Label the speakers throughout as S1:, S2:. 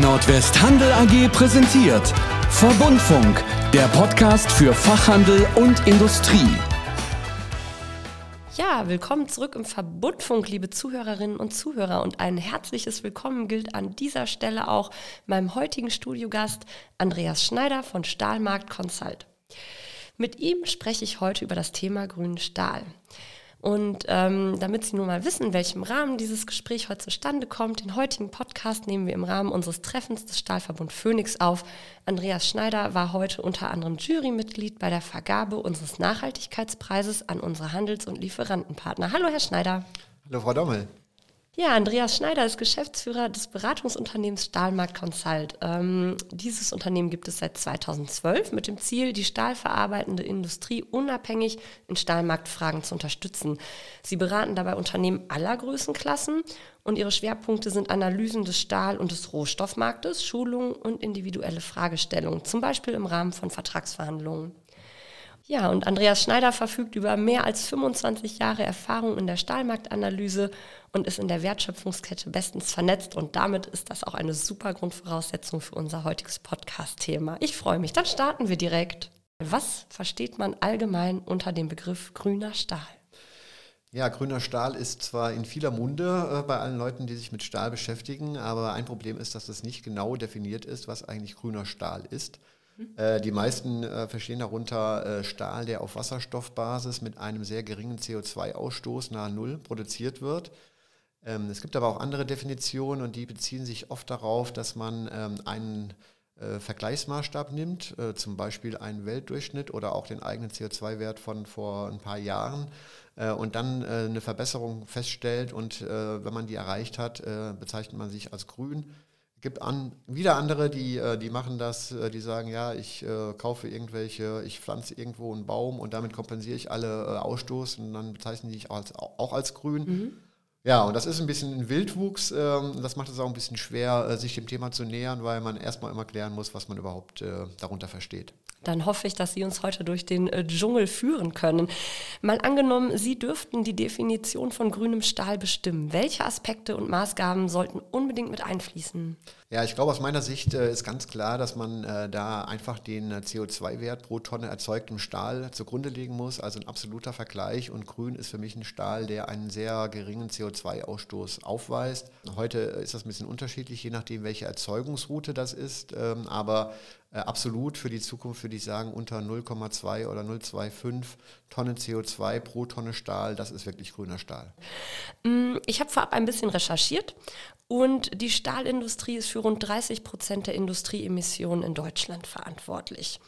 S1: Nordwest Handel AG präsentiert Verbundfunk, der Podcast für Fachhandel und Industrie.
S2: Ja, willkommen zurück im Verbundfunk, liebe Zuhörerinnen und Zuhörer. Und ein herzliches Willkommen gilt an dieser Stelle auch meinem heutigen Studiogast Andreas Schneider von Stahlmarkt Consult. Mit ihm spreche ich heute über das Thema grünen Stahl. Und ähm, damit Sie nun mal wissen, in welchem Rahmen dieses Gespräch heute zustande kommt, den heutigen Podcast nehmen wir im Rahmen unseres Treffens des Stahlverbund Phoenix auf. Andreas Schneider war heute unter anderem Jurymitglied bei der Vergabe unseres Nachhaltigkeitspreises an unsere Handels- und Lieferantenpartner. Hallo, Herr Schneider.
S3: Hallo, Frau Dommel.
S2: Ja, Andreas Schneider ist Geschäftsführer des Beratungsunternehmens Stahlmarkt Consult. Ähm, dieses Unternehmen gibt es seit 2012 mit dem Ziel, die stahlverarbeitende Industrie unabhängig in Stahlmarktfragen zu unterstützen. Sie beraten dabei Unternehmen aller Größenklassen und ihre Schwerpunkte sind Analysen des Stahl- und des Rohstoffmarktes, Schulungen und individuelle Fragestellungen, zum Beispiel im Rahmen von Vertragsverhandlungen. Ja, und Andreas Schneider verfügt über mehr als 25 Jahre Erfahrung in der Stahlmarktanalyse und ist in der Wertschöpfungskette bestens vernetzt. Und damit ist das auch eine super Grundvoraussetzung für unser heutiges Podcast-Thema. Ich freue mich. Dann starten wir direkt. Was versteht man allgemein unter dem Begriff grüner Stahl?
S3: Ja, grüner Stahl ist zwar in vieler Munde äh, bei allen Leuten, die sich mit Stahl beschäftigen, aber ein Problem ist, dass es nicht genau definiert ist, was eigentlich grüner Stahl ist. Äh, die meisten äh, verstehen darunter äh, Stahl, der auf Wasserstoffbasis mit einem sehr geringen CO2-Ausstoß nahe Null produziert wird. Ähm, es gibt aber auch andere Definitionen und die beziehen sich oft darauf, dass man ähm, einen äh, Vergleichsmaßstab nimmt, äh, zum Beispiel einen Weltdurchschnitt oder auch den eigenen CO2-Wert von vor ein paar Jahren äh, und dann eine Verbesserung feststellt und wenn man die erreicht hat, bezeichnet man sich als grün gibt an, wieder andere, die, die machen das, die sagen, ja, ich kaufe irgendwelche, ich pflanze irgendwo einen Baum und damit kompensiere ich alle Ausstoß und dann bezeichnen die sich auch als, auch als grün. Mhm. Ja, und das ist ein bisschen ein Wildwuchs. Ähm, das macht es auch ein bisschen schwer, äh, sich dem Thema zu nähern, weil man erstmal immer klären muss, was man überhaupt äh, darunter versteht
S2: dann hoffe ich, dass Sie uns heute durch den äh, Dschungel führen können. Mal angenommen, Sie dürften die Definition von grünem Stahl bestimmen. Welche Aspekte und Maßgaben sollten unbedingt mit einfließen?
S3: Ja, ich glaube, aus meiner Sicht äh, ist ganz klar, dass man äh, da einfach den äh, CO2-Wert pro Tonne erzeugtem Stahl zugrunde legen muss. Also ein absoluter Vergleich. Und grün ist für mich ein Stahl, der einen sehr geringen CO2-Ausstoß aufweist. Heute ist das ein bisschen unterschiedlich, je nachdem, welche Erzeugungsroute das ist. Ähm, aber äh, absolut für die Zukunft würde ich sagen, unter 0,2 oder 0,25 Tonnen CO2 pro Tonne Stahl, das ist wirklich grüner Stahl.
S2: Mm, ich habe vorab ein bisschen recherchiert und die Stahlindustrie ist für rund 30 Prozent der Industrieemissionen in Deutschland verantwortlich.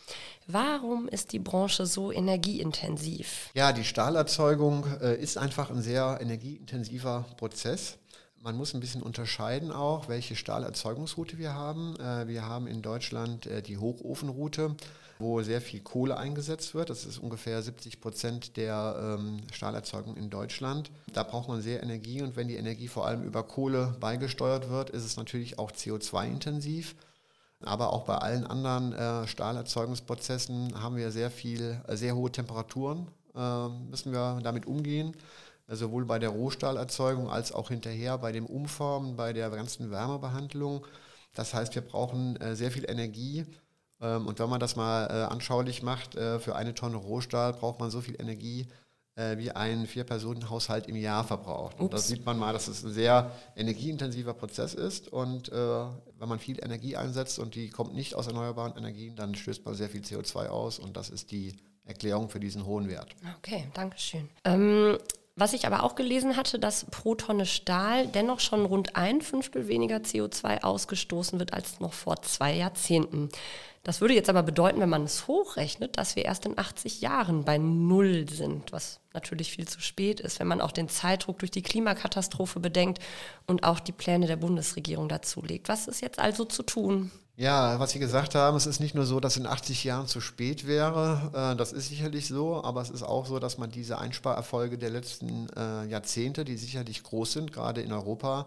S2: Warum ist die Branche so energieintensiv?
S3: Ja, die Stahlerzeugung äh, ist einfach ein sehr energieintensiver Prozess. Man muss ein bisschen unterscheiden auch, welche Stahlerzeugungsroute wir haben. Äh, wir haben in Deutschland äh, die Hochofenroute, wo sehr viel Kohle eingesetzt wird. Das ist ungefähr 70 Prozent der ähm, Stahlerzeugung in Deutschland. Da braucht man sehr Energie und wenn die Energie vor allem über Kohle beigesteuert wird, ist es natürlich auch CO2-intensiv. Aber auch bei allen anderen äh, Stahlerzeugungsprozessen haben wir sehr viel, sehr hohe Temperaturen, müssen wir damit umgehen sowohl bei der Rohstahlerzeugung als auch hinterher bei dem Umformen, bei der ganzen Wärmebehandlung. Das heißt, wir brauchen äh, sehr viel Energie. Ähm, und wenn man das mal äh, anschaulich macht, äh, für eine Tonne Rohstahl braucht man so viel Energie, äh, wie ein Vier-Personen-Haushalt im Jahr verbraucht. Und da sieht man mal, dass es ein sehr energieintensiver Prozess ist. Und äh, wenn man viel Energie einsetzt und die kommt nicht aus erneuerbaren Energien, dann stößt man sehr viel CO2 aus. Und das ist die Erklärung für diesen hohen Wert.
S2: Okay, danke schön. Ähm, was ich aber auch gelesen hatte, dass pro Tonne Stahl dennoch schon rund ein Fünftel weniger CO2 ausgestoßen wird als noch vor zwei Jahrzehnten. Das würde jetzt aber bedeuten, wenn man es hochrechnet, dass wir erst in 80 Jahren bei Null sind, was natürlich viel zu spät ist, wenn man auch den Zeitdruck durch die Klimakatastrophe bedenkt und auch die Pläne der Bundesregierung dazu legt. Was ist jetzt also zu tun?
S3: Ja, was Sie gesagt haben, es ist nicht nur so, dass in 80 Jahren zu spät wäre. Äh, das ist sicherlich so, aber es ist auch so, dass man diese Einsparerfolge der letzten äh, Jahrzehnte, die sicherlich groß sind, gerade in Europa,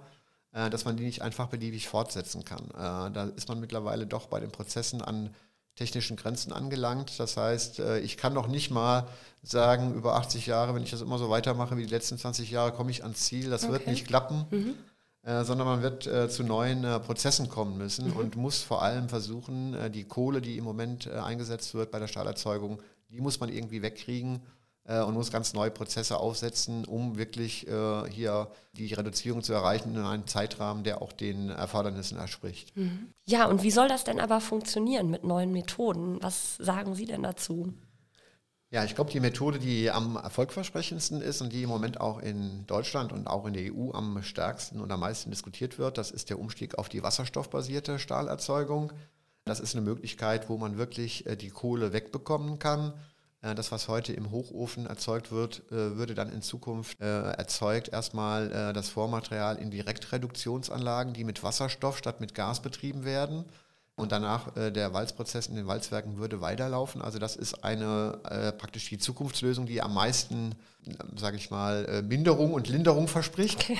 S3: äh, dass man die nicht einfach beliebig fortsetzen kann. Da ist man mittlerweile doch bei den Prozessen an technischen Grenzen angelangt. Das heißt, ich kann noch nicht mal sagen, über 80 Jahre, wenn ich das immer so weitermache wie die letzten 20 Jahre, komme ich ans Ziel. Das okay. wird nicht klappen. Mhm. äh, sondern man wird äh, zu neuen äh, Prozessen kommen müssen mhm. und muss vor allem versuchen, äh, die Kohle, die im Moment äh, eingesetzt wird bei der Stahlerzeugung, die muss man irgendwie wegkriegen äh, und muss ganz neue Prozesse aufsetzen, um wirklich hier die Reduzierung zu erreichen in einem Zeitrahmen, der auch den Erfordernissen entspricht.
S2: Mhm. Ja, und wie soll das denn aber funktionieren mit neuen Methoden? Was sagen Sie denn dazu?
S3: Ja, ich glaube, die Methode, die am erfolgversprechendsten ist und die im Moment auch in Deutschland und auch in der EU am stärksten und am meisten diskutiert wird, das ist der Umstieg auf die wasserstoffbasierte Stahlerzeugung. Das ist eine Möglichkeit, wo man wirklich äh, die Kohle wegbekommen kann. Äh, das, was heute im Hochofen erzeugt wird, äh, würde dann in Zukunft erzeugt erstmal das Vormaterial in Direktreduktionsanlagen, die mit Wasserstoff statt mit Gas betrieben werden und danach äh, der Walzprozess in den Walzwerken würde weiterlaufen. Also das ist eine äh, praktisch die Zukunftslösung, die am meisten, äh, sage ich mal, äh, Minderung und Linderung verspricht. Okay.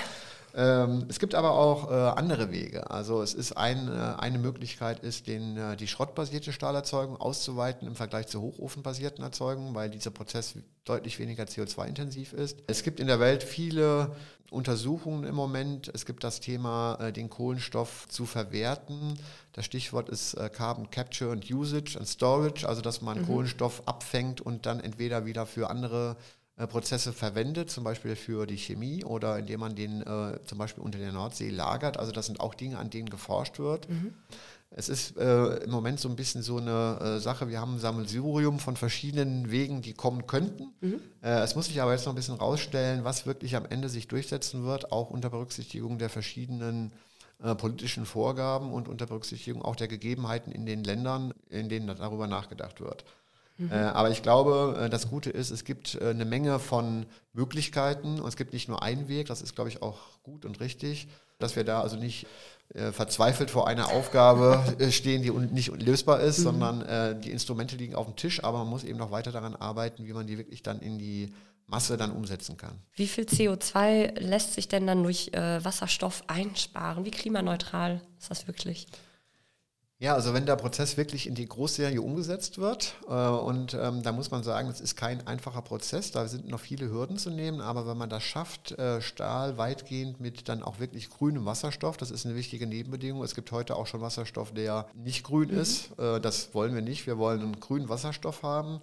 S3: Ähm, es gibt aber auch äh, andere Wege. Also es ist ein, äh, eine Möglichkeit, ist den, äh, die schrottbasierte Stahlerzeugung auszuweiten im Vergleich zur hochofenbasierten Erzeugung, weil dieser Prozess deutlich weniger CO2-intensiv ist. Es gibt in der Welt viele Untersuchungen im Moment. Es gibt das Thema, den Kohlenstoff zu verwerten. Das Stichwort ist Carbon Capture and Usage and Storage, also dass man mhm. Kohlenstoff abfängt und dann entweder wieder für andere Prozesse verwendet, zum Beispiel für die Chemie oder indem man den äh, zum Beispiel unter der Nordsee lagert. Also das sind auch Dinge, an denen geforscht wird. Mhm. Es ist äh, im Moment so ein bisschen so eine äh, Sache, wir haben ein Sammelsurium von verschiedenen Wegen, die kommen könnten. Mhm. Äh, es muss sich aber jetzt noch ein bisschen rausstellen, was wirklich am Ende sich durchsetzen wird, auch unter Berücksichtigung der verschiedenen äh, politischen Vorgaben und unter Berücksichtigung auch der Gegebenheiten in den Ländern, in denen darüber nachgedacht wird. Mhm. Äh, aber ich glaube, äh, das Gute ist, es gibt äh, eine Menge von Möglichkeiten und es gibt nicht nur einen Weg, das ist, glaube ich, auch gut und richtig, dass wir da also nicht äh, verzweifelt vor einer Aufgabe äh, stehen, die nicht lösbar ist, mhm. sondern äh, die Instrumente liegen auf dem Tisch, aber man muss eben noch weiter daran arbeiten, wie man die wirklich dann in die Masse dann umsetzen kann.
S2: Wie viel CO2 lässt sich denn dann durch Wasserstoff einsparen? Wie klimaneutral ist das wirklich?
S3: Ja, also wenn der Prozess wirklich in die Großserie umgesetzt wird, äh, und ähm, da muss man sagen, es ist kein einfacher Prozess, da sind noch viele Hürden zu nehmen, aber wenn man das schafft, äh, Stahl weitgehend mit dann auch wirklich grünem Wasserstoff, das ist eine wichtige Nebenbedingung. Es gibt heute auch schon Wasserstoff, der nicht grün mhm. ist. Äh, das wollen wir nicht. Wir wollen einen grünen Wasserstoff haben.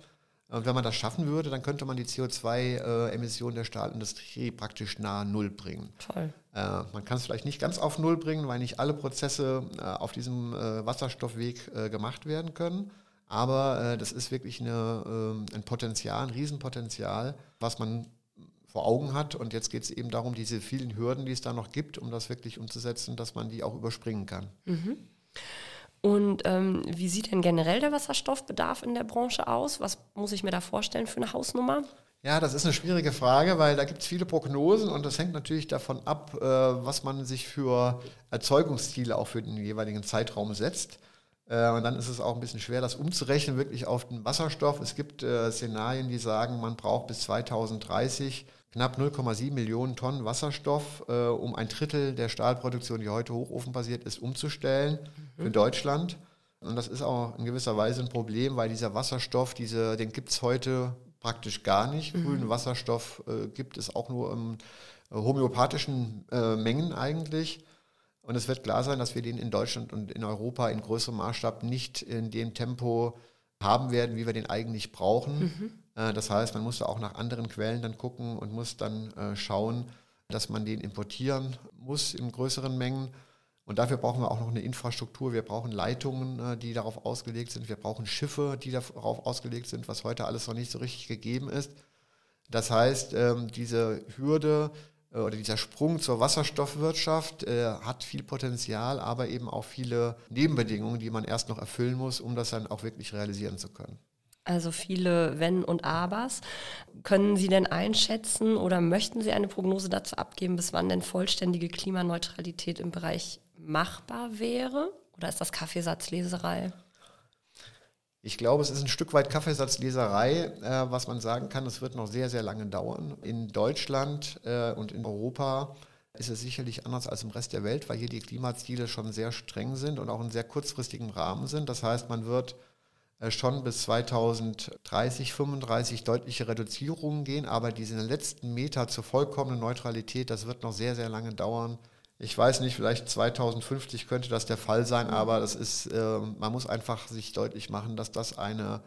S3: Und wenn man das schaffen würde, dann könnte man die CO2-Emissionen der Stahlindustrie praktisch nahe Null bringen. Toll. Äh, man kann es vielleicht nicht ganz auf Null bringen, weil nicht alle Prozesse äh, auf diesem äh, Wasserstoffweg gemacht werden können. Aber das ist wirklich eine, ähm, ein Potenzial, ein Riesenpotenzial, was man vor Augen hat. Und jetzt geht es eben darum, diese vielen Hürden, die es da noch gibt, um das wirklich umzusetzen, dass man die auch überspringen kann. Mhm.
S2: Und ähm, wie sieht denn generell der Wasserstoffbedarf in der Branche aus? Was muss ich mir da vorstellen für eine Hausnummer?
S3: Ja, das ist eine schwierige Frage, weil da gibt es viele Prognosen und das hängt natürlich davon ab, äh, was man sich für Erzeugungsziele auch für den jeweiligen Zeitraum setzt. Äh, und dann ist es auch ein bisschen schwer, das umzurechnen, wirklich auf den Wasserstoff. Es gibt äh, Szenarien, die sagen, man braucht bis 2030 knapp 0,7 Millionen Tonnen Wasserstoff, um ein Drittel der Stahlproduktion, die heute hochofenbasiert ist, umzustellen mhm. für Deutschland. Und das ist auch in gewisser Weise ein Problem, weil dieser Wasserstoff, diese, den gibt es heute praktisch gar nicht. Mhm. Grünen Wasserstoff äh, gibt es auch nur in äh, homöopathischen äh, Mengen eigentlich. Und es wird klar sein, dass wir den in Deutschland und in Europa in größerem Maßstab nicht in dem Tempo haben werden, wie wir den eigentlich brauchen. Mhm. Äh, das heißt, man muss da auch nach anderen Quellen dann gucken und muss dann äh, schauen, dass man den importieren muss in größeren Mengen. Und dafür brauchen wir auch noch eine Infrastruktur. Wir brauchen Leitungen, äh, die darauf ausgelegt sind. Wir brauchen Schiffe, die darauf ausgelegt sind, was heute alles noch nicht so richtig gegeben ist. Das heißt, ähm, diese Hürde oder dieser Sprung zur Wasserstoffwirtschaft hat viel Potenzial, aber eben auch viele Nebenbedingungen, die man erst noch erfüllen muss, um das dann auch wirklich realisieren zu können.
S2: Also viele Wenn und Abers. Können Sie denn einschätzen oder möchten Sie eine Prognose dazu abgeben, bis wann denn vollständige Klimaneutralität im Bereich machbar wäre? Oder ist das Kaffeesatzleserei?
S3: Ich glaube, es ist ein Stück weit Kaffeesatzleserei, äh, was man sagen kann. Es wird noch sehr, sehr lange dauern. In Deutschland äh, und in Europa ist es sicherlich anders als im Rest der Welt, weil hier die Klimaziele schon sehr streng sind und auch in sehr kurzfristigem Rahmen sind. Das heißt, man wird schon bis 2030, 35 deutliche Reduzierungen gehen, aber diese letzten Meter zur vollkommenen Neutralität, das wird noch sehr, sehr lange dauern. Ich weiß nicht, vielleicht 2050 könnte das der Fall sein, mhm. aber das ist, äh, man muss einfach sich deutlich machen, dass das eine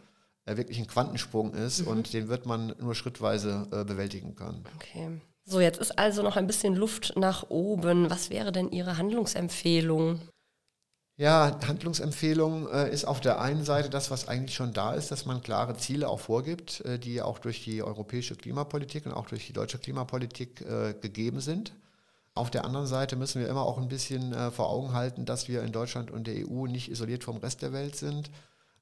S3: äh, wirklich ein Quantensprung ist mhm. und den wird man nur schrittweise äh, bewältigen können.
S2: Okay. So, jetzt ist also noch ein bisschen Luft nach oben. Was wäre denn Ihre Handlungsempfehlung?
S3: Ja, Handlungsempfehlung äh, ist auf der einen Seite das, was eigentlich schon da ist, dass man klare Ziele auch vorgibt, äh, die auch durch die europäische Klimapolitik und auch durch die deutsche Klimapolitik äh, gegeben sind. Auf der anderen Seite müssen wir immer auch ein bisschen äh, vor Augen halten, dass wir in Deutschland und der EU nicht isoliert vom Rest der Welt sind.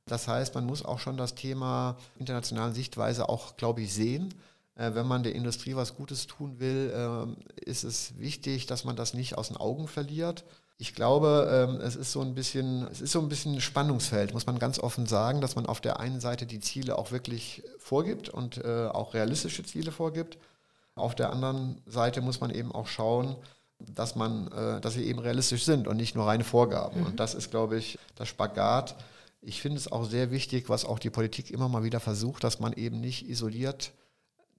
S3: Das heißt, man muss auch schon das Thema internationalen Sichtweise auch, glaube ich, sehen. Äh, wenn man der Industrie was Gutes tun will, äh, ist es wichtig, dass man das nicht aus den Augen verliert. Ich glaube, ähm, es ist so ein bisschen, es ist so ein bisschen ein Spannungsfeld, muss man ganz offen sagen, dass man auf der einen Seite die Ziele auch wirklich vorgibt und äh, auch realistische Ziele vorgibt. Auf der anderen Seite muss man eben auch schauen, dass man, äh, dass sie eben realistisch sind und nicht nur reine Vorgaben. Mhm. Und das ist, glaube ich, das Spagat. Ich finde es auch sehr wichtig, was auch die Politik immer mal wieder versucht, dass man eben nicht isoliert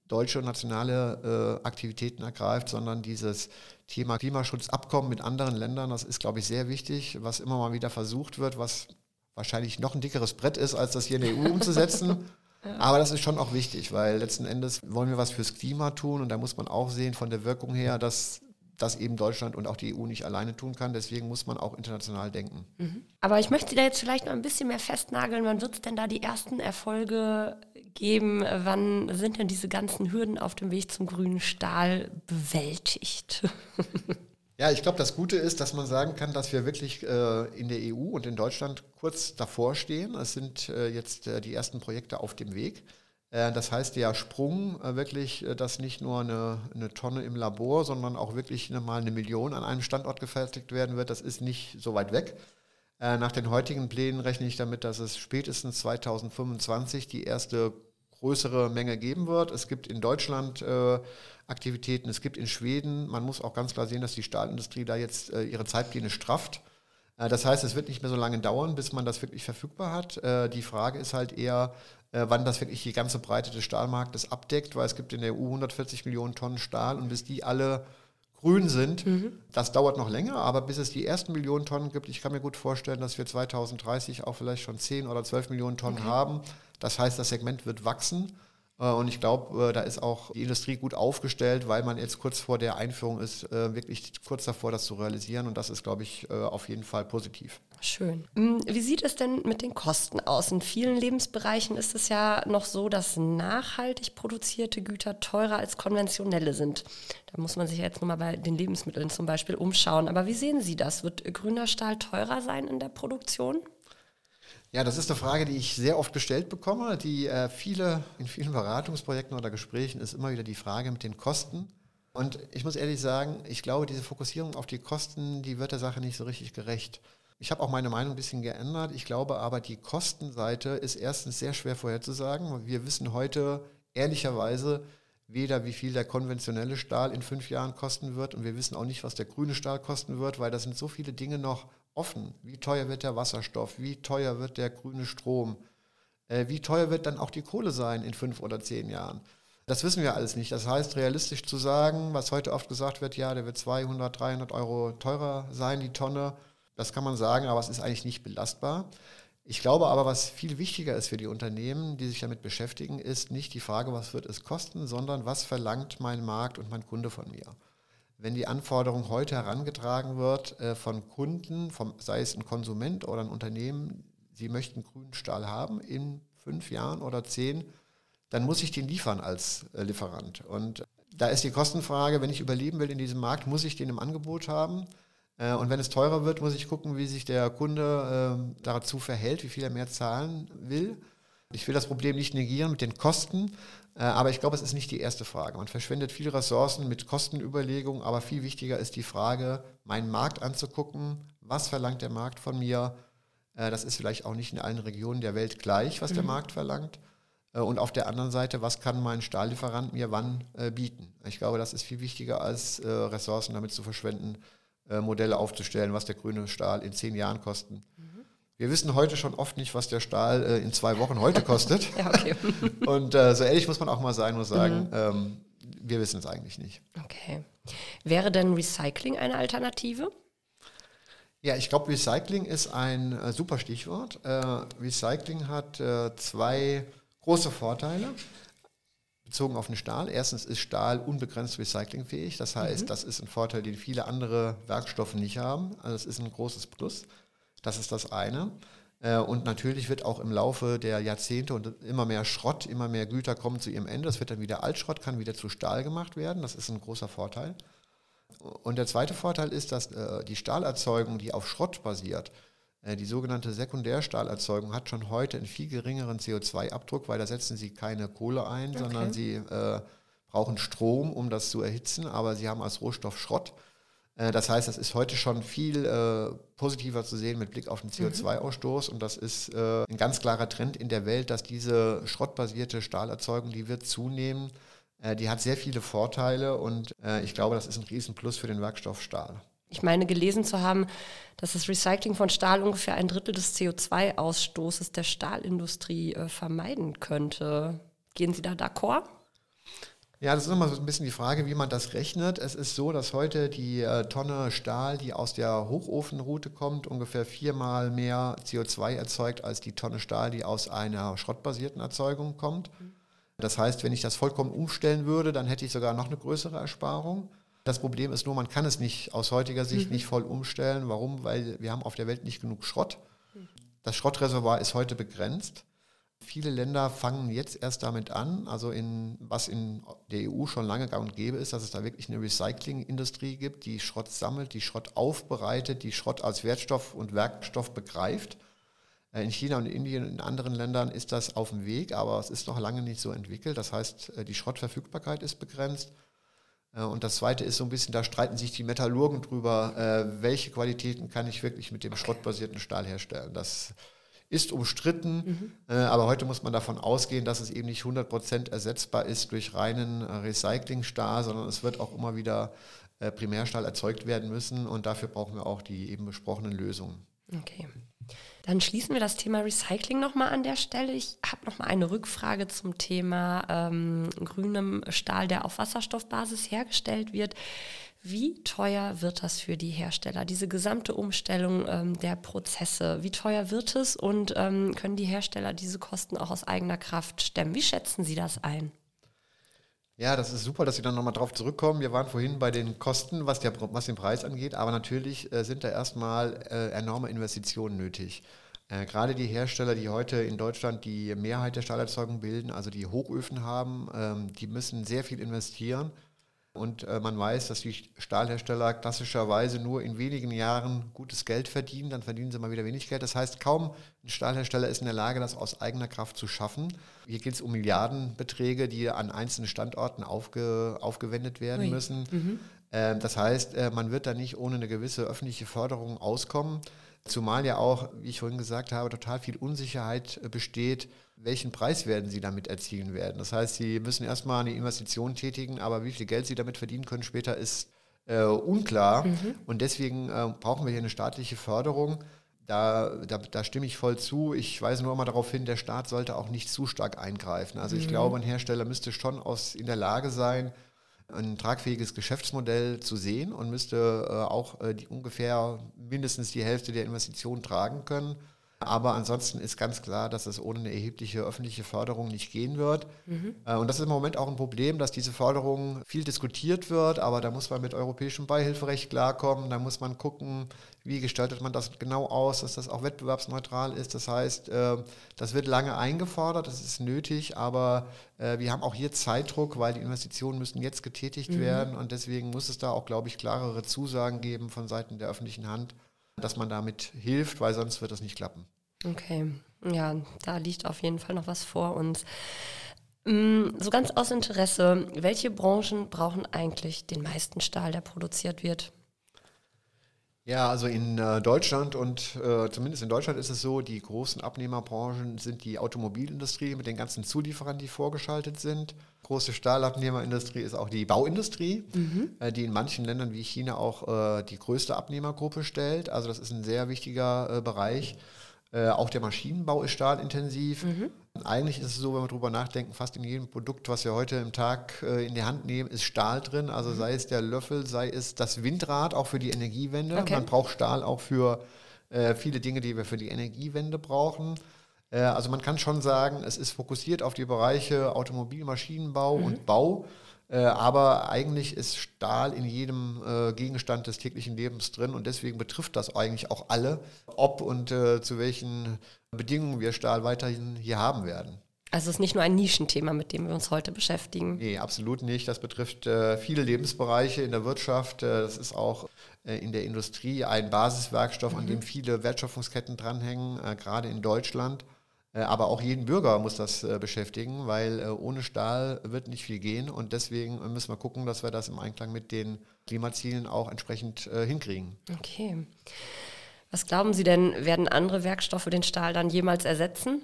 S3: deutsche und nationale äh, Aktivitäten ergreift, sondern dieses Thema Klimaschutzabkommen mit anderen Ländern, das ist, glaube ich, sehr wichtig, was immer mal wieder versucht wird, was wahrscheinlich noch ein dickeres Brett ist, als das hier in der EU umzusetzen. Aber das ist schon auch wichtig, weil letzten Endes wollen wir was fürs Klima tun und da muss man auch sehen von der Wirkung her, dass das eben Deutschland und auch die EU nicht alleine tun kann. Deswegen muss man auch international denken.
S2: Mhm. Aber ich möchte da jetzt vielleicht noch ein bisschen mehr festnageln. Wann wird es denn da die ersten Erfolge geben? Wann sind denn diese ganzen Hürden auf dem Weg zum grünen Stahl bewältigt?
S3: Ja, ich glaube, das Gute ist, dass man sagen kann, dass wir wirklich äh, in der EU und in Deutschland kurz davor stehen. Es sind äh, jetzt äh, die ersten Projekte auf dem Weg. Äh, das heißt, der Sprung äh, wirklich, äh, dass nicht nur eine, eine, Tonne im Labor, sondern auch wirklich mal eine Million an einem Standort gefertigt werden wird, das ist nicht so weit weg. Nach den heutigen Plänen rechne ich damit, dass es spätestens 2025 die erste größere Menge geben wird. Es gibt in Deutschland äh, Aktivitäten, es gibt in Schweden. Man muss auch ganz klar sehen, dass die Stahlindustrie da jetzt äh, ihre Zeitpläne strafft. Äh, das heißt, es wird nicht mehr so lange dauern, bis man das wirklich verfügbar hat. die Frage ist halt eher, äh, wann das wirklich die ganze Breite des Stahlmarktes abdeckt, weil es gibt in der EU 140 Millionen Tonnen Stahl und bis die alle grün sind, mhm. das dauert noch länger, aber bis es die ersten Millionen Tonnen gibt, ich kann mir gut vorstellen, dass wir 2030 auch vielleicht schon 10 oder 12 Millionen Tonnen okay. haben. Das heißt, das Segment wird wachsen. Äh, und ich glaube, äh, da ist auch die Industrie gut aufgestellt, weil man jetzt kurz vor der Einführung ist, wirklich kurz davor, das zu realisieren. Und das ist, glaube ich, auf jeden Fall positiv.
S2: Schön. Mm, wie sieht es denn mit den Kosten aus? In vielen Lebensbereichen ist es ja noch so, dass nachhaltig produzierte Güter teurer als konventionelle sind. Da muss man sich jetzt nochmal bei den Lebensmitteln zum Beispiel umschauen. Aber wie sehen Sie das? Wird grüner Stahl teurer sein in der Produktion?
S3: Ja, das ist eine Frage, die ich sehr oft gestellt bekomme. Die äh, viele, in vielen Beratungsprojekten oder Gesprächen ist immer wieder die Frage mit den Kosten. Und ich muss ehrlich sagen, ich glaube, diese Fokussierung auf die Kosten, die wird der Sache nicht so richtig gerecht. Ich habe auch meine Meinung ein bisschen geändert. Ich glaube aber, die Kostenseite ist erstens sehr schwer vorherzusagen. Wir wissen heute ehrlicherweise weder, wie viel der konventionelle Stahl in fünf Jahren kosten wird und wir wissen auch nicht, was der grüne Stahl kosten wird, weil da sind so viele Dinge noch offen. Wie teuer wird der Wasserstoff? Wie teuer wird der grüne Strom? Äh, wie teuer wird dann auch die Kohle sein in fünf oder zehn Jahren? Das wissen wir alles nicht. Das heißt, realistisch zu sagen, was heute oft gesagt wird, ja, der wird 200, 300 Euro teurer sein, die Tonne, das kann man sagen, aber es ist eigentlich nicht belastbar. Ich glaube aber, was viel wichtiger ist für die Unternehmen, die sich damit beschäftigen, ist nicht die Frage, was wird es kosten, sondern was verlangt mein Markt und mein Kunde von mir. Wenn die Anforderung heute herangetragen wird äh, von Kunden, vom, sei es ein Konsument oder ein Unternehmen, sie möchten grünen Stahl haben in fünf Jahren oder zehn, dann muss ich den liefern als äh, Lieferant. Und da ist die Kostenfrage, wenn ich überleben will in diesem Markt, muss ich den im Angebot haben. Äh, und wenn es teurer wird, muss ich gucken, wie sich der Kunde äh, dazu verhält, wie viel er mehr zahlen will. Ich will das Problem nicht negieren mit den Kosten, äh, aber ich glaube, es ist nicht die erste Frage. Man verschwendet viele Ressourcen mit Kostenüberlegungen, aber viel wichtiger ist die Frage, meinen Markt anzugucken. Was verlangt der Markt von mir? Äh, das ist vielleicht auch nicht in allen Regionen der Welt gleich, was mhm. der Markt verlangt. Äh, und auf der anderen Seite, was kann mein Stahllieferant mir wann bieten? Ich glaube, das ist viel wichtiger, als Ressourcen damit zu verschwenden, Modelle aufzustellen, was der grüne Stahl in zehn Jahren kosten. Wir wissen heute schon oft nicht, was der Stahl äh, in zwei Wochen heute kostet. ja, okay. Und äh, so ehrlich muss man auch mal sein und sagen, mhm. ähm, wir wissen es eigentlich nicht.
S2: Okay. Wäre denn Recycling eine Alternative?
S3: Ja, ich glaube, Recycling ist ein äh, super Stichwort. Äh, Recycling hat äh, zwei große Vorteile bezogen auf den Stahl. Erstens ist Stahl unbegrenzt recyclingfähig. Das heißt, mhm. das ist ein Vorteil, den viele andere Werkstoffe nicht haben. Also das ist ein großes Plus. Das ist das eine. Äh, und natürlich wird auch im Laufe der Jahrzehnte und immer mehr Schrott, immer mehr Güter kommen zu ihrem Ende. Das wird dann wieder Altschrott, kann wieder zu Stahl gemacht werden. Das ist ein großer Vorteil. Und der zweite Vorteil ist, dass äh, die Stahlerzeugung, die auf Schrott basiert, äh, die sogenannte Sekundärstahlerzeugung hat schon heute einen viel geringeren CO2-Abdruck, weil da setzen sie keine Kohle ein, okay. sondern sie äh, brauchen Strom, um das zu erhitzen, aber sie haben als Rohstoff Schrott. Äh, das heißt, das ist heute schon viel äh, positiver zu sehen mit Blick auf den CO2-Ausstoß. Und das ist äh, ein ganz klarer Trend in der Welt, dass diese schrottbasierte Stahlerzeugung, die wird zunehmen. Äh, die hat sehr viele Vorteile und äh, ich glaube, das ist ein Riesenplus für den Werkstoff Stahl.
S2: Ich meine, gelesen zu haben, dass das Recycling von Stahl ungefähr ein Drittel des CO2-Ausstoßes der Stahlindustrie äh, vermeiden könnte. Gehen Sie da d'accord?
S3: Ja, das ist immer so ein bisschen die Frage, wie man das rechnet. Es ist so, dass heute die äh, Tonne Stahl, die aus der Hochofenroute kommt, ungefähr viermal mehr CO2 erzeugt als die Tonne Stahl, die aus einer schrottbasierten Erzeugung kommt. Das heißt, wenn ich das vollkommen umstellen würde, dann hätte ich sogar noch eine größere Ersparung. Das Problem ist nur, man kann es nicht aus heutiger Sicht mhm. nicht voll umstellen. Warum? Weil wir haben auf der Welt nicht genug Schrott. Das Schrottreservoir ist heute begrenzt. Viele Länder fangen jetzt erst damit an, also in, was in der EU schon lange gang und gäbe ist, dass es da wirklich eine Recyclingindustrie gibt, die Schrott sammelt, die Schrott aufbereitet, die Schrott als Wertstoff und Werkstoff begreift. Äh, in China und in Indien und in anderen Ländern ist das auf dem Weg, aber es ist noch lange nicht so entwickelt. Das heißt, äh, die Schrottverfügbarkeit ist begrenzt. Äh, und das Zweite ist so ein bisschen, da streiten sich die Metallurgen drüber, welche Qualitäten kann ich wirklich mit dem schrottbasierten Stahl herstellen. Das ist umstritten, mhm. äh, aber heute muss man davon ausgehen, dass es eben nicht 100% ersetzbar ist durch reinen äh, Recyclingstahl, sondern es wird auch immer wieder äh, Primärstahl erzeugt werden müssen und dafür brauchen wir auch die eben besprochenen Lösungen.
S2: Okay. Dann schließen wir das Thema Recycling nochmal an der Stelle. Ich habe nochmal eine Rückfrage zum Thema ähm, grünem Stahl, der auf Wasserstoffbasis hergestellt wird. Wie teuer wird das für die Hersteller, diese gesamte Umstellung ähm, der Prozesse? Wie teuer wird es und ähm, können die Hersteller diese Kosten auch aus eigener Kraft stemmen? Wie schätzen Sie das ein?
S3: Ja, das ist super, dass Sie dann nochmal drauf zurückkommen. Wir waren vorhin bei den Kosten, was, der, was den Preis angeht, aber natürlich äh, sind da erstmal äh, enorme Investitionen nötig. Äh, gerade die Hersteller, die heute in Deutschland die Mehrheit der Stahlerzeugung bilden, also die Hochöfen haben, ähm, die müssen sehr viel investieren und äh, man weiß, dass die Stahlhersteller klassischerweise nur in wenigen Jahren gutes Geld verdienen, dann verdienen sie mal wieder wenig Geld. Das heißt, kaum ein Stahlhersteller ist in der Lage, das aus eigener Kraft zu schaffen. Hier geht es um Milliardenbeträge, die an einzelnen Standorten aufge, aufgewendet werden Ui. müssen. Mhm. Äh, das heißt, äh, man wird da nicht ohne eine gewisse öffentliche Förderung auskommen. Zumal ja auch, wie ich vorhin gesagt habe, total viel Unsicherheit äh, besteht, welchen Preis werden sie damit erzielen werden. Das heißt, sie müssen erstmal eine Investition tätigen, aber wie viel Geld sie damit verdienen können später ist äh, unklar. Mhm. Und deswegen äh, brauchen wir hier eine staatliche Förderung. Da, da, da, stimme ich voll zu. Ich weise nur mal darauf hin, der Staat sollte auch nicht zu stark eingreifen. Also ich mhm. glaube, ein Hersteller müsste schon aus, in der Lage sein, ein tragfähiges Geschäftsmodell zu sehen und müsste äh, auch äh, die, ungefähr mindestens die Hälfte der Investitionen tragen können. Aber ansonsten ist ganz klar, dass es ohne eine erhebliche öffentliche Förderung nicht gehen wird. Mhm. Äh, und das ist im Moment auch ein Problem, dass diese Förderung viel diskutiert wird, aber da muss man mit europäischem Beihilferecht klarkommen. Da muss man gucken, wie gestaltet man das genau aus, dass das auch wettbewerbsneutral ist. Das heißt, äh, das wird lange eingefordert, das ist nötig, aber äh, wir haben auch hier Zeitdruck, weil die Investitionen müssen jetzt getätigt mhm. werden und deswegen muss es da auch, glaube ich, klarere Zusagen geben von Seiten der öffentlichen Hand dass man damit hilft, weil sonst wird das nicht klappen.
S2: Okay, ja, da liegt auf jeden Fall noch was vor uns. Mm, so ganz aus Interesse, welche Branchen brauchen eigentlich den meisten Stahl, der produziert wird?
S3: Ja, also in äh, Deutschland und äh, zumindest in Deutschland ist es so, die großen Abnehmerbranchen sind die Automobilindustrie mit den ganzen Zulieferern, die vorgeschaltet sind. Große Stahlabnehmerindustrie ist auch die Bauindustrie, mhm. äh, die in manchen Ländern wie China auch äh, die größte Abnehmergruppe stellt. Also das ist ein sehr wichtiger äh, Bereich. Äh, auch der Maschinenbau ist stahlintensiv. Mhm. Eigentlich ist es so, wenn wir darüber nachdenken, fast in jedem Produkt, was wir heute im Tag äh, in die Hand nehmen, ist Stahl drin. Also mhm. sei es der Löffel, sei es das Windrad, auch für die Energiewende. Okay. Man braucht Stahl auch für äh, viele Dinge, die wir für die Energiewende brauchen. Äh, also man kann schon sagen, es ist fokussiert auf die Bereiche Automobil, Maschinenbau mhm. und Bau. Äh, aber eigentlich ist Stahl in jedem äh, Gegenstand des täglichen Lebens drin und deswegen betrifft das eigentlich auch alle, ob und äh, zu welchen Bedingungen wir Stahl weiterhin hier haben werden.
S2: Also es ist nicht nur ein Nischenthema, mit dem wir uns heute beschäftigen.
S3: Nee, absolut nicht. Das betrifft viele Lebensbereiche in der Wirtschaft. Das ist auch in der Industrie ein Basiswerkstoff, mhm. an dem viele Wertschöpfungsketten dranhängen, gerade in Deutschland. Äh, aber auch jeden Bürger muss das äh, beschäftigen, weil äh, ohne Stahl wird nicht viel gehen. Und deswegen müssen wir gucken, dass wir das im Einklang mit den Klimazielen auch entsprechend hinkriegen.
S2: Okay. Was glauben Sie denn, werden andere Werkstoffe den Stahl dann jemals ersetzen?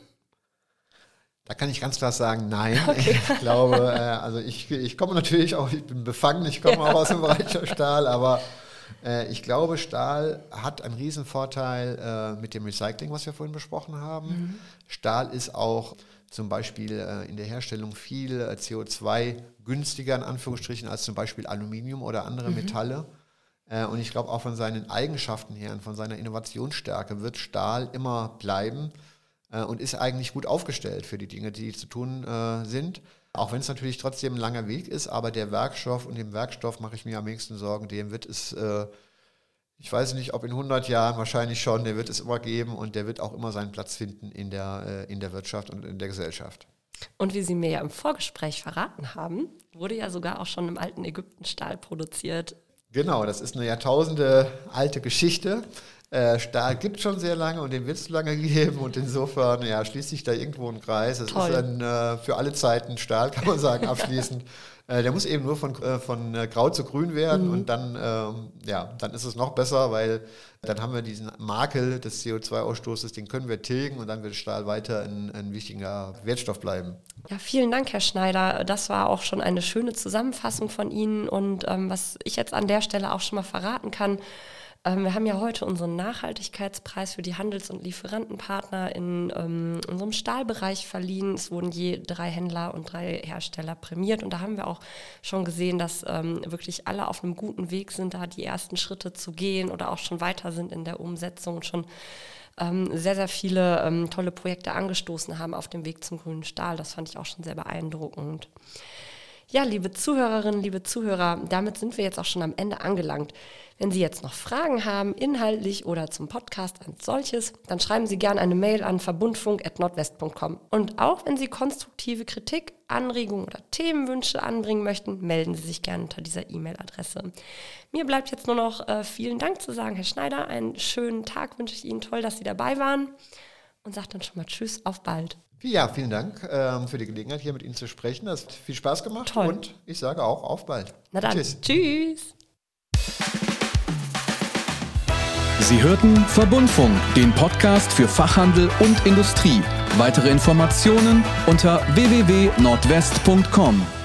S3: Da kann ich ganz klar sagen, nein. Okay. Ich glaube, also ich, ich komme natürlich auch, ich bin befangen, ich komme ja. auch aus dem Bereich Stahl, aber ich glaube, Stahl hat einen Riesenvorteil äh, mit dem Recycling, was wir vorhin besprochen haben. Mhm. Stahl ist auch zum Beispiel äh, in der Herstellung viel äh, CO2 günstiger in Anführungsstrichen als zum Beispiel Aluminium oder andere mhm. Metalle. Äh, und ich glaube auch von seinen Eigenschaften her und von seiner Innovationsstärke wird Stahl immer bleiben äh, und ist eigentlich gut aufgestellt für die Dinge, die zu tun sind. Auch wenn es natürlich trotzdem ein langer Weg ist, aber der Werkstoff und dem Werkstoff mache ich mir am wenigsten Sorgen, dem wird es, äh, ich weiß nicht, ob in 100 Jahren wahrscheinlich schon, der wird es immer geben und der wird auch immer seinen Platz finden in der, äh, in der Wirtschaft und in der Gesellschaft.
S2: Und wie Sie mir ja im Vorgespräch verraten haben, wurde ja sogar auch schon im alten Ägypten Stahl produziert.
S3: Genau, das ist eine Jahrtausende alte Geschichte. Äh, Stahl gibt schon sehr lange und den wird es lange geben und insofern ja, schließt sich da irgendwo ein Kreis. Es ist ein, äh, für alle Zeiten Stahl, kann man sagen, abschließend. äh, der muss eben nur von, äh, von grau zu grün werden mhm. und dann, ähm, ja, dann ist es noch besser, weil dann haben wir diesen Makel des CO2-Ausstoßes, den können wir tilgen und dann wird Stahl weiter ein, ein wichtiger Wertstoff bleiben.
S2: Ja, vielen Dank, Herr Schneider. Das war auch schon eine schöne Zusammenfassung von Ihnen und ähm, was ich jetzt an der Stelle auch schon mal verraten kann, ähm, wir haben ja heute unseren Nachhaltigkeitspreis für die Handels- und Lieferantenpartner in ähm, unserem Stahlbereich verliehen. Es wurden je drei Händler und drei Hersteller prämiert. Und da haben wir auch schon gesehen, dass ähm, wirklich alle auf einem guten Weg sind, da die ersten Schritte zu gehen oder auch schon weiter sind in der Umsetzung und schon ähm, sehr, sehr viele ähm, tolle Projekte angestoßen haben auf dem Weg zum grünen Stahl. Das fand ich auch schon sehr beeindruckend. Ja, liebe Zuhörerinnen, liebe Zuhörer, damit sind wir jetzt auch schon am Ende angelangt. Wenn Sie jetzt noch Fragen haben, inhaltlich oder zum Podcast als solches, dann schreiben Sie gerne eine Mail an verbundfunk.nordwest.com. Und auch wenn Sie konstruktive Kritik, Anregungen oder Themenwünsche anbringen möchten, melden Sie sich gerne unter dieser E-Mail-Adresse. Mir bleibt jetzt nur noch äh, vielen Dank zu sagen, Herr Schneider. Einen schönen Tag wünsche ich Ihnen. Toll, dass Sie dabei waren. Und sage dann schon mal Tschüss, auf bald.
S3: Ja, vielen Dank ähm, für die Gelegenheit, hier mit Ihnen zu sprechen. Das hat viel Spaß gemacht
S2: Toll.
S3: und ich sage auch auf bald.
S2: Na dann, tschüss. tschüss.
S1: Sie hörten Verbundfunk, den Podcast für Fachhandel und Industrie. Weitere Informationen unter www.nordwest.com.